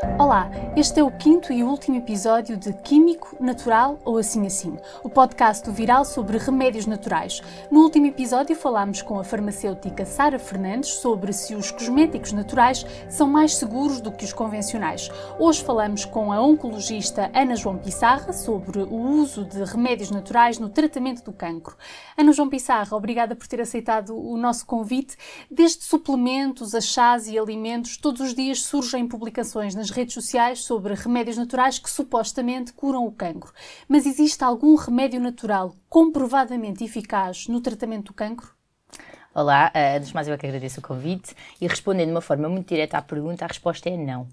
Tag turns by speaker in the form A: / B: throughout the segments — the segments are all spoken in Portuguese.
A: Olá, este é o quinto e último episódio de Químico, Natural ou Assim Assim, o podcast do Viral sobre remédios naturais. No último episódio falámos com a farmacêutica Sara Fernandes sobre se os cosméticos naturais são mais seguros do que os convencionais. Hoje falamos com a oncologista Ana João Pissarra sobre o uso de remédios naturais no tratamento do cancro. Ana João Pissarra, obrigada por ter aceitado o nosso convite. Desde suplementos a chás e alimentos, todos os dias surgem publicações nas redes sociais sobre remédios naturais que supostamente curam o cancro. Mas existe algum remédio natural comprovadamente eficaz no tratamento do cancro?
B: Olá, uh, antes de mais eu é que agradeço o convite e respondendo de uma forma muito direta à pergunta, a resposta é não.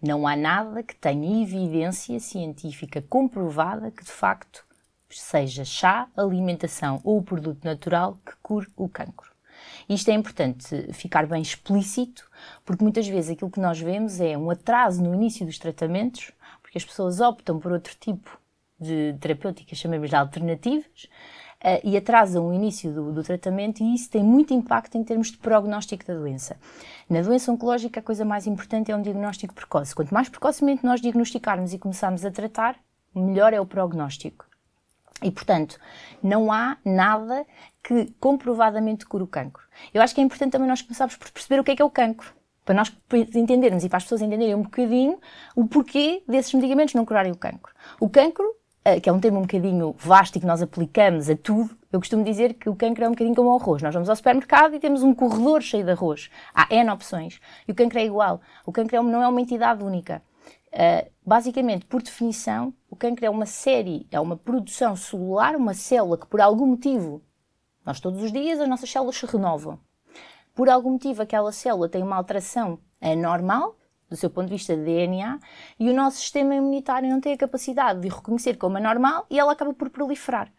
B: Não há nada que tenha evidência científica comprovada que de facto seja chá, alimentação ou produto natural que cure o cancro. Isto é importante ficar bem explícito, porque muitas vezes aquilo que nós vemos é um atraso no início dos tratamentos, porque as pessoas optam por outro tipo de terapêuticas, chamemos de alternativas, uh, e atrasam o início do, do, tratamento, e isso tem muito impacto em termos de prognóstico da doença. Na doença oncológica, a coisa mais importante é um diagnóstico precoce. Quanto mais precocemente nós diagnosticarmos e começarmos a tratar, melhor é o prognóstico. E, portanto, não há nada que comprovadamente cure o cancro. Eu acho que é importante também nós começarmos por perceber o que é que é o cancro. Para nós entendermos e para as pessoas entenderem um bocadinho o porquê desses medicamentos não curarem o cancro. O cancro, eh, que é um termo um bocadinho vasto e que nós aplicamos a tudo, eu costumo dizer que o cancro é um bocadinho como o arroz. Nós vamos ao supermercado e temos um corredor cheio de arroz. Há N opções. E o cancro é igual. O cancro é não é uma entidade única. Uh, basicamente, por definição, o cancro é uma série, é uma produção celular, uma célula que por algum motivo, nós todos os dias as nossas células se renovam. Por algum motivo aquela célula tem uma alteração anormal, do seu ponto de vista de DNA, e o nosso sistema imunitário não tem a capacidade de reconhecer como anormal e ela acaba por proliferar.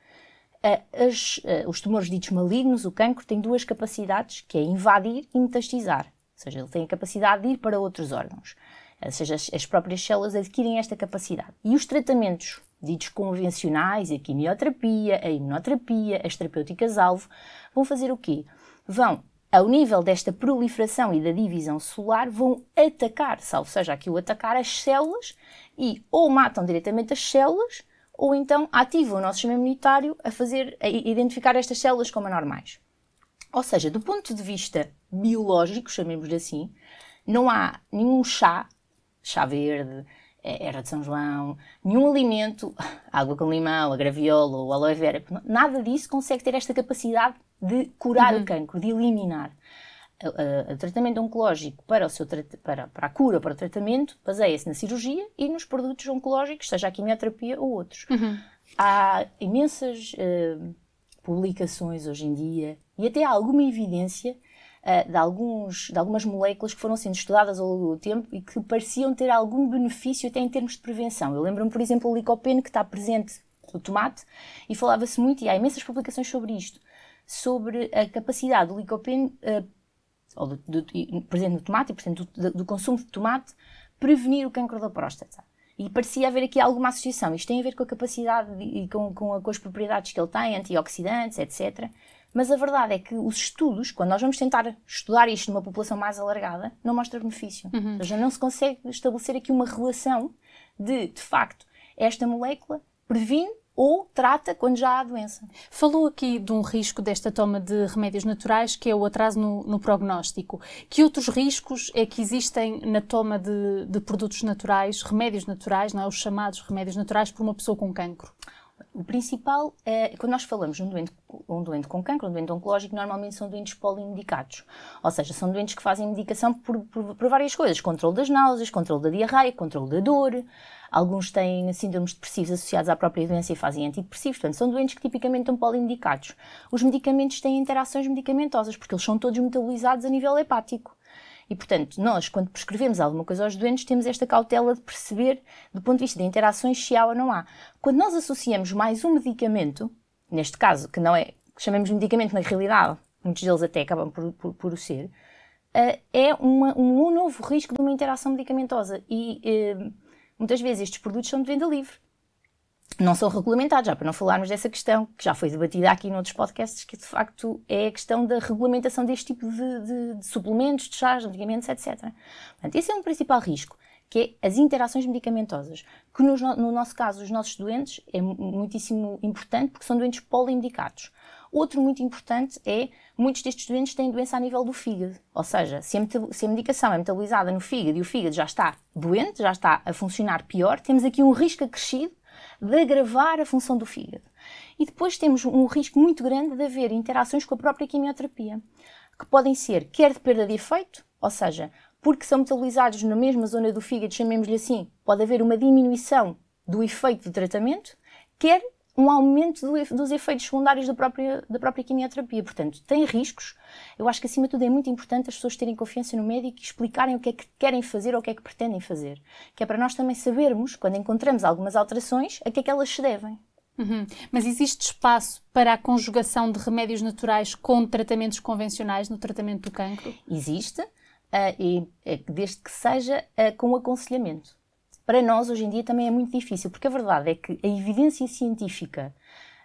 B: Uh, as, uh, os tumores ditos malignos, o cancro, tem duas capacidades, que é invadir e metastizar. Ou seja, ele tem a capacidade de ir para outros órgãos ou seja, as, as próprias células adquirem esta capacidade. E os tratamentos ditos convencionais, a quimioterapia, a imunoterapia, as terapêuticas-alvo, vão fazer o quê? Vão, ao nível desta proliferação e da divisão celular, vão atacar, salvo seja aqui o atacar as células e ou matam diretamente as células ou então ativam o nosso sistema imunitário a fazer, a identificar estas células como anormais. Ou seja, do ponto de vista biológico, chamemos-lhe assim, não há nenhum chá chá verde, é, era de São João, nenhum alimento, água com limão, a graviola ou aloe vera, nada disso consegue ter esta capacidade de curar uhum. o cancro, de eliminar. O, tratamento oncológico para, o seu, para, para a cura, para o tratamento, baseia-se na cirurgia e nos produtos oncológicos, seja a quimioterapia ou outros. Uhum. Há imensas uh, publicações hoje em dia e até há alguma evidência uh, de, alguns, de algumas moléculas que foram sendo estudadas ao longo do tempo e que pareciam ter algum benefício até em termos de prevenção. Eu lembro-me, por exemplo, o licopeno que está presente no tomate e falava-se muito, e há imensas publicações sobre isto, sobre a capacidade do licopeno, uh, ou do, do, presente no tomate e, portanto, do, do consumo de tomate, prevenir o cancro da próstata. E parecia haver aqui alguma associação. Isto tem a ver com a capacidade e com, com, com as propriedades que ele tem, antioxidantes, etc. Mas a verdade é que os estudos, quando nós vamos tentar estudar isto numa população mais alargada, não mostra benefício. Uhum. Ou seja, não se consegue estabelecer aqui uma relação de, de facto, esta molécula previne ou trata quando já há doença.
A: Falou aqui de um risco desta toma de remédios naturais, que é o atraso no, no prognóstico. Que outros riscos é que existem na toma de, de, produtos naturais, remédios naturais, não é? os chamados remédios naturais, por uma pessoa com cancro?
B: O principal é, quando nós falamos de um doente, um doente com cancro, um doente oncológico, normalmente são doentes polimedicados. Ou seja, são doentes que fazem medicação por, por, por várias coisas. Controle das náuseas, controle da diarreia, controle da dor. Alguns têm síndromes depressivos associados à própria doença e fazem antidepressivos. Portanto, são doentes que tipicamente estão polimedicados. Os medicamentos têm interações medicamentosas, porque eles são todos metabolizados a nível hepático. E, portanto, nós, quando prescrevemos alguma coisa aos doentes, temos esta cautela de perceber, do ponto de vista de interações, se há ou não há. Quando nós associamos mais um medicamento, neste caso, que não é, que chamamos de medicamento, na realidade, muitos deles até acabam por, por, por o ser, uh, é uma, um novo risco de uma interação medicamentosa. E uh, muitas vezes estes produtos são de venda livre não são regulamentados, já para não falarmos dessa questão, que já foi debatida aqui noutros podcasts, que de facto é a questão da regulamentação deste tipo de, de, de suplementos, de chás, de medicamentos, etc. Portanto, esse é um principal risco. que é as interações medicamentosas, que no, no nosso caso, os nossos doentes, é muitíssimo importante porque são doentes polimedicados. Outro muito importante é, muitos destes doentes têm doença a nível do fígado, ou seja, se a, se a medicação é metabolizada no fígado e o fígado já está doente, já está a funcionar pior, temos aqui um risco acrescido de agravar a função do fígado. E depois temos um risco muito grande de haver interações com a própria quimioterapia, que podem ser quer de perda de efeito, ou seja, porque são metabolizados na mesma zona do fígado, chamemos-lhe assim, pode haver uma diminuição do efeito do tratamento, quer um aumento do, dos efeitos secundários da própria, da própria quimioterapia. Portanto, tem riscos. Eu acho que, acima de tudo, é muito importante as pessoas terem confiança no médico e explicarem o que é que querem fazer ou o que é que pretendem fazer. Que é para nós também sabermos, quando encontramos algumas alterações, a que é que elas se devem.
A: Uhum. Mas existe espaço para a conjugação de remédios naturais com tratamentos convencionais no tratamento do cancro?
B: Existe, uh, e, uh, desde que seja uh, com aconselhamento para nós hoje em dia também é muito difícil, porque a verdade é que a evidência científica,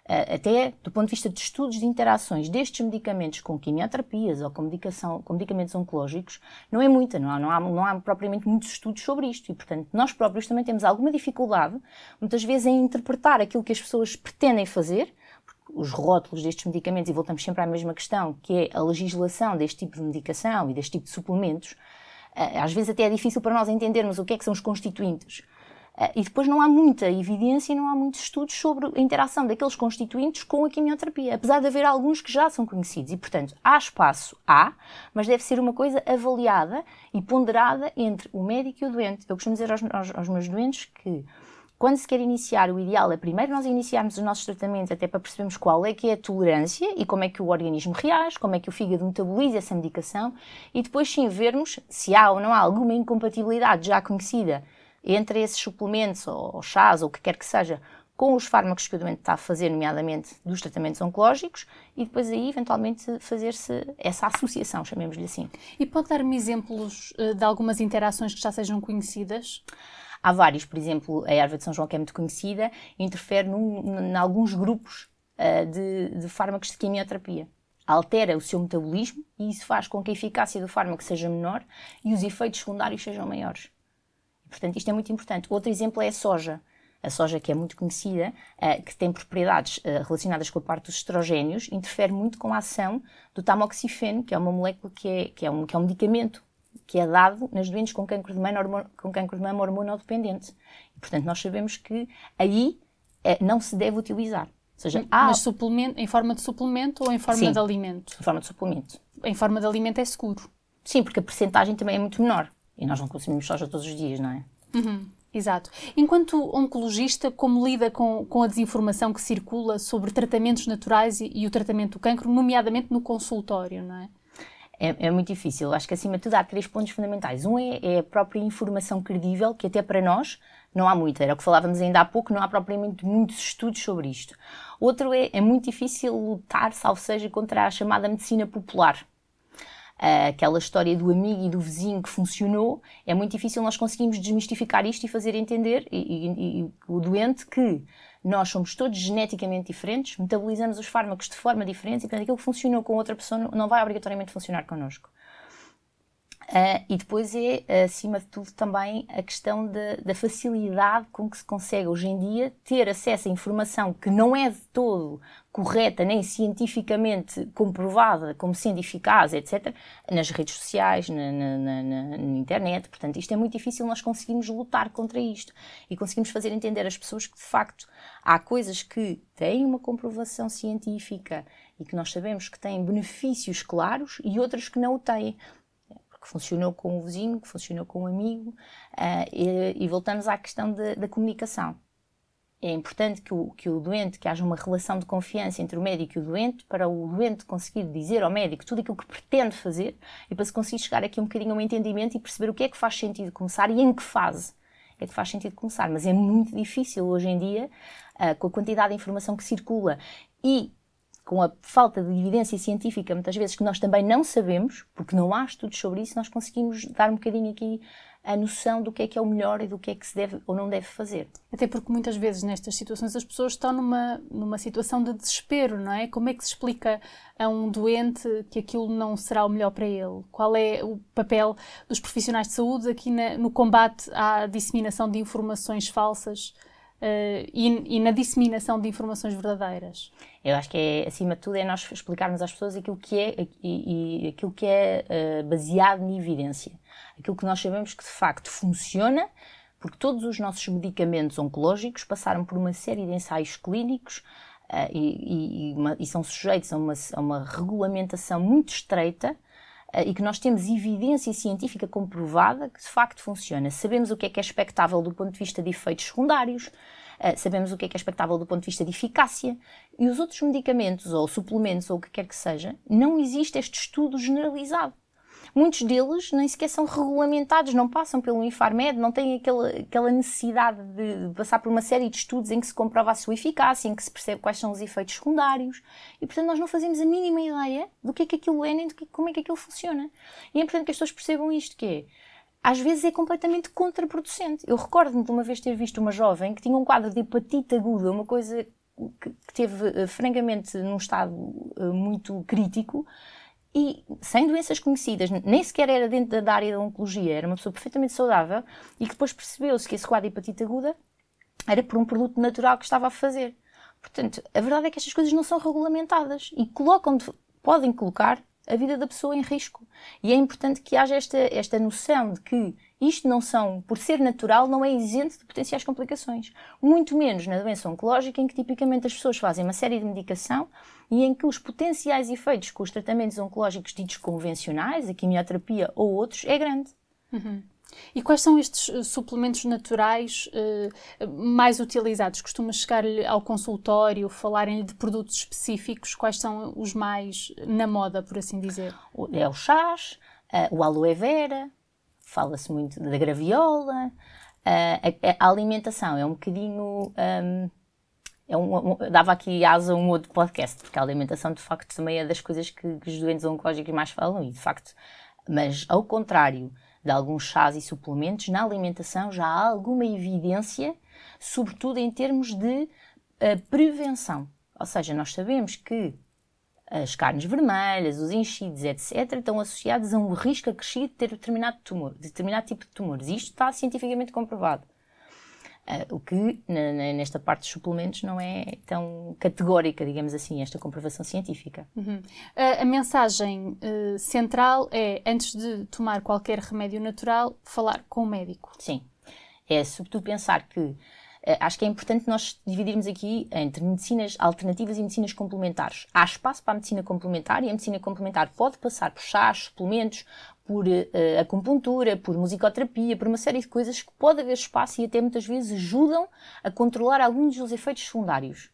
B: eh, até do ponto de vista de estudos de interações destes medicamentos com quimioterapias ou com, medicação, com medicamentos oncológicos, não é muita, não há, não, há, não há propriamente muitos estudos sobre isto. E, portanto, nós próprios também temos alguma dificuldade, muitas vezes, em interpretar aquilo que as pessoas pretendem fazer, os rótulos destes medicamentos, e voltamos sempre à mesma questão, que é a legislação deste tipo de medicação e deste tipo de suplementos, às vezes até é difícil para nós entendermos o que é que são os constituintes. Eh, e depois não há muita evidência e não há muitos estudos sobre a interação daqueles constituintes com a quimioterapia, apesar de haver alguns que já são conhecidos. E, portanto, há espaço, há, mas deve ser uma coisa avaliada e ponderada entre o médico e o doente. Eu costumo dizer aos, aos, aos meus doentes que quando se quer iniciar, o ideal é primeiro nós iniciarmos os nossos tratamentos até para percebermos qual é que é a tolerância e como é que o organismo reage, como é que o fígado metaboliza essa medicação e depois sim vermos se há ou não há alguma incompatibilidade já conhecida entre esses suplementos ou chás ou o que quer que seja com os fármacos que o doente está a fazer, nomeadamente dos tratamentos oncológicos, e depois aí, eventualmente, fazer-se essa associação, chamemos-lhe assim.
A: E pode dar-me exemplos uh, de algumas interações que já sejam conhecidas?
B: Há vários, por exemplo, a erva de São João, que é muito conhecida, interfere em alguns grupos uh, de, de fármacos de quimioterapia altera o seu metabolismo e isso faz com que a eficácia do fármaco seja menor e os efeitos secundários sejam maiores. Portanto, isto é muito importante. Outro exemplo é a soja. A soja, que é muito conhecida, uh, que tem propriedades uh, relacionadas com a parte dos estrogénios, interfere muito com a ação do tamoxifeno, que é uma molécula que é, que é, um, que é um medicamento que é dado nas doentes com cancro de mama, com cancro de mama hormonodependente. E, portanto, nós sabemos que aí é, não se deve utilizar. Ou
A: seja, há... Mas suplemento, em forma de suplemento ou em forma
B: Sim,
A: de alimento?
B: Em forma de suplemento.
A: Em forma de alimento é seguro?
B: Sim, porque a percentagem também é muito menor. E nós não consumimos soja todos os dias, não é?
A: Uhum, exato. Enquanto oncologista, como lida com, com a desinformação que circula sobre tratamentos naturais e, e o tratamento do cancro, nomeadamente no consultório, não é?
B: É, é, muito difícil. Acho que, acima de tudo, há três pontos fundamentais. Um é, é, a própria informação credível, que até para nós não há muita. Era o que falávamos ainda há pouco, não há propriamente muitos estudos sobre isto. Outro é, é muito difícil lutar, salvo seja, contra a chamada medicina popular. Uh, aquela história do amigo e do vizinho que funcionou, é muito difícil nós conseguirmos desmistificar isto e fazer entender e, e, e o doente que nós somos todos geneticamente diferentes, metabolizamos os fármacos de forma diferente e, portanto, aquilo que funcionou com outra pessoa não vai obrigatoriamente funcionar connosco. Uh, e depois é, acima de tudo, também a questão de, da facilidade com que se consegue hoje em dia ter acesso a informação que não é de todo correta nem cientificamente comprovada como sendo eficaz, etc., nas redes sociais, na, na, na, na, internet. Portanto, isto é muito difícil nós conseguimos lutar contra isto e conseguimos fazer entender às pessoas que, de facto, há coisas que têm uma comprovação científica e que nós sabemos que têm benefícios claros e outras que não o têm que funcionou com o vizinho, que funcionou com o amigo, uh, e, e, voltamos à questão de, da comunicação. É importante que o, que o doente, que haja uma relação de confiança entre o médico e o doente, para o doente conseguir dizer ao médico tudo aquilo que pretende fazer e para se conseguir chegar aqui um bocadinho a um entendimento e perceber o que é que faz sentido começar e em que fase é que faz sentido começar. Mas é muito difícil hoje em dia, uh, com a quantidade de informação que circula e com a falta de evidência científica, muitas vezes, que nós também não sabemos, porque não há estudos sobre isso, nós conseguimos dar um bocadinho aqui a noção do que é que é o melhor e do que é que se deve ou não deve fazer.
A: Até porque muitas vezes nestas situações as pessoas estão numa, numa situação de desespero, não é? Como é que se explica a um doente que aquilo não será o melhor para ele? Qual é o papel dos profissionais de saúde aqui na, no combate à disseminação de informações falsas? Uh, e, e, na disseminação de informações verdadeiras.
B: Eu acho que é, acima de tudo, é nós explicarmos às pessoas aquilo que é e, e aquilo que é uh, baseado em evidência. Aquilo que nós sabemos que de facto funciona, porque todos os nossos medicamentos oncológicos passaram por uma série de ensaios clínicos uh, e, uma, e, são sujeitos a uma, a uma regulamentação muito estreita e que nós temos evidência científica comprovada que de facto funciona. Sabemos o que é que é expectável do ponto de vista de efeitos secundários, uh, sabemos o que é que é expectável do ponto de vista de eficácia, e os outros medicamentos ou suplementos ou o que quer que seja, não existe este estudo generalizado. Muitos deles nem sequer são regulamentados, não passam pelo Infarmed, não têm aquela, aquela necessidade de passar por uma série de estudos em que se comprova a sua eficácia, em que se percebe quais são os efeitos secundários. E, portanto, nós não fazemos a mínima ideia do que é que aquilo é, nem de que, como é que aquilo funciona. E é importante que as pessoas percebam isto, que é, às vezes é completamente contraproducente. Eu recordo-me de uma vez ter visto uma jovem que tinha um quadro de hepatite aguda, uma coisa que, que teve, uh, francamente, num estado uh, muito crítico, e sem doenças conhecidas, nem sequer era dentro da área da oncologia, era uma pessoa perfeitamente saudável e que depois percebeu-se que esse quadro de hepatite aguda era por um produto natural que estava a fazer. Portanto, a verdade é que estas coisas não são regulamentadas e colocam, podem colocar a vida da pessoa em risco. E é importante que haja esta, esta noção de que isto não são, por ser natural, não é isento de potenciais complicações. Muito menos na doença oncológica, em que tipicamente as pessoas fazem uma série de medicação e em que os potenciais efeitos com os tratamentos oncológicos ditos convencionais, a quimioterapia ou outros, é grande.
A: Uhum. E quais são estes uh, suplementos naturais uh, mais utilizados? Costuma chegar-lhe ao consultório, falarem-lhe de produtos específicos? Quais são os mais na moda, por assim dizer?
B: É o chás, uh, o aloe vera, fala-se muito da graviola. Uh, a, a, alimentação é um bocadinho. Um, é um, um, dava aqui asa a um outro podcast, porque a alimentação de facto também é das coisas que, que os doentes oncológicos mais falam, e de facto, mas ao contrário de alguns chás e suplementos, na alimentação já há alguma evidência, sobretudo em termos de uh, prevenção. Ou seja, nós sabemos que as carnes vermelhas, os enchidos, etc., estão associados a um risco acrescido de ter determinado tumor, determinado tipo de tumores. Isto está cientificamente comprovado. Uh, o que nesta parte dos suplementos não é tão categórica, digamos assim, esta comprovação científica.
A: Uhum. Uh, a mensagem uh, central é, antes de tomar qualquer remédio natural, falar com o médico.
B: Sim. É sobretudo pensar que eh, acho que é importante nós dividirmos aqui entre medicinas alternativas e medicinas complementares. Há espaço para a medicina complementar e a medicina complementar pode passar por chás, suplementos, por uh, acupuntura, por musicoterapia, por uma série de coisas que pode haver espaço e até muitas vezes ajudam a controlar alguns dos efeitos secundários.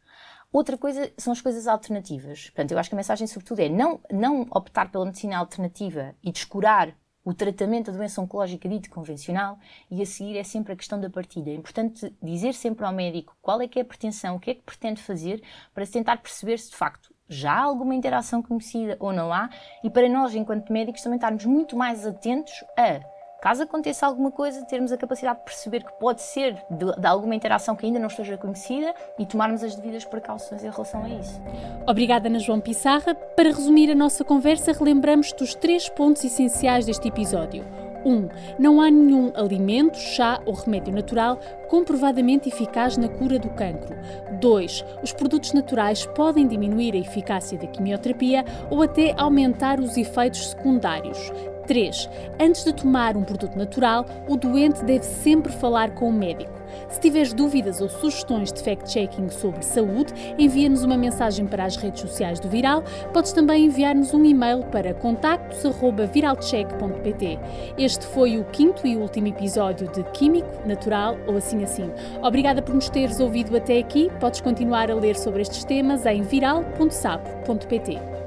B: Outra coisa são as coisas alternativas. Portanto, eu acho que a mensagem, sobretudo, é não, não optar pela medicina alternativa e descurar o tratamento da doença oncológica dito convencional e a seguir é sempre a questão da partilha. É importante dizer sempre ao médico qual é que é a pretensão, o que é que pretende fazer para tentar perceber se de facto já há alguma interação conhecida ou não há e para nós, enquanto médicos, também estarmos muito mais atentos a caso aconteça alguma coisa, termos a capacidade de perceber que pode ser de, de, alguma interação que ainda não esteja conhecida e tomarmos as devidas precauções em relação a isso.
A: Obrigada, Ana João Pissarra. Para resumir a nossa conversa, relembramos dos três pontos essenciais deste episódio. 1. Um, não há nenhum alimento, chá ou remédio natural comprovadamente eficaz na cura do cancro. 2. Os produtos naturais podem diminuir a eficácia da quimioterapia ou até aumentar os efeitos secundários. 3. Antes de tomar um produto natural, o doente deve sempre falar com o médico. Se tiveres dúvidas ou sugestões de fact-checking sobre saúde, envia-nos uma mensagem para as redes sociais do Viral. Podes também enviar-nos um e-mail para contactos.viralcheck.pt. Este foi o quinto e último episódio de Químico, Natural ou Assim Assim. Obrigada por nos teres ouvido até aqui. Podes continuar a ler sobre estes temas em viral.sapo.pt.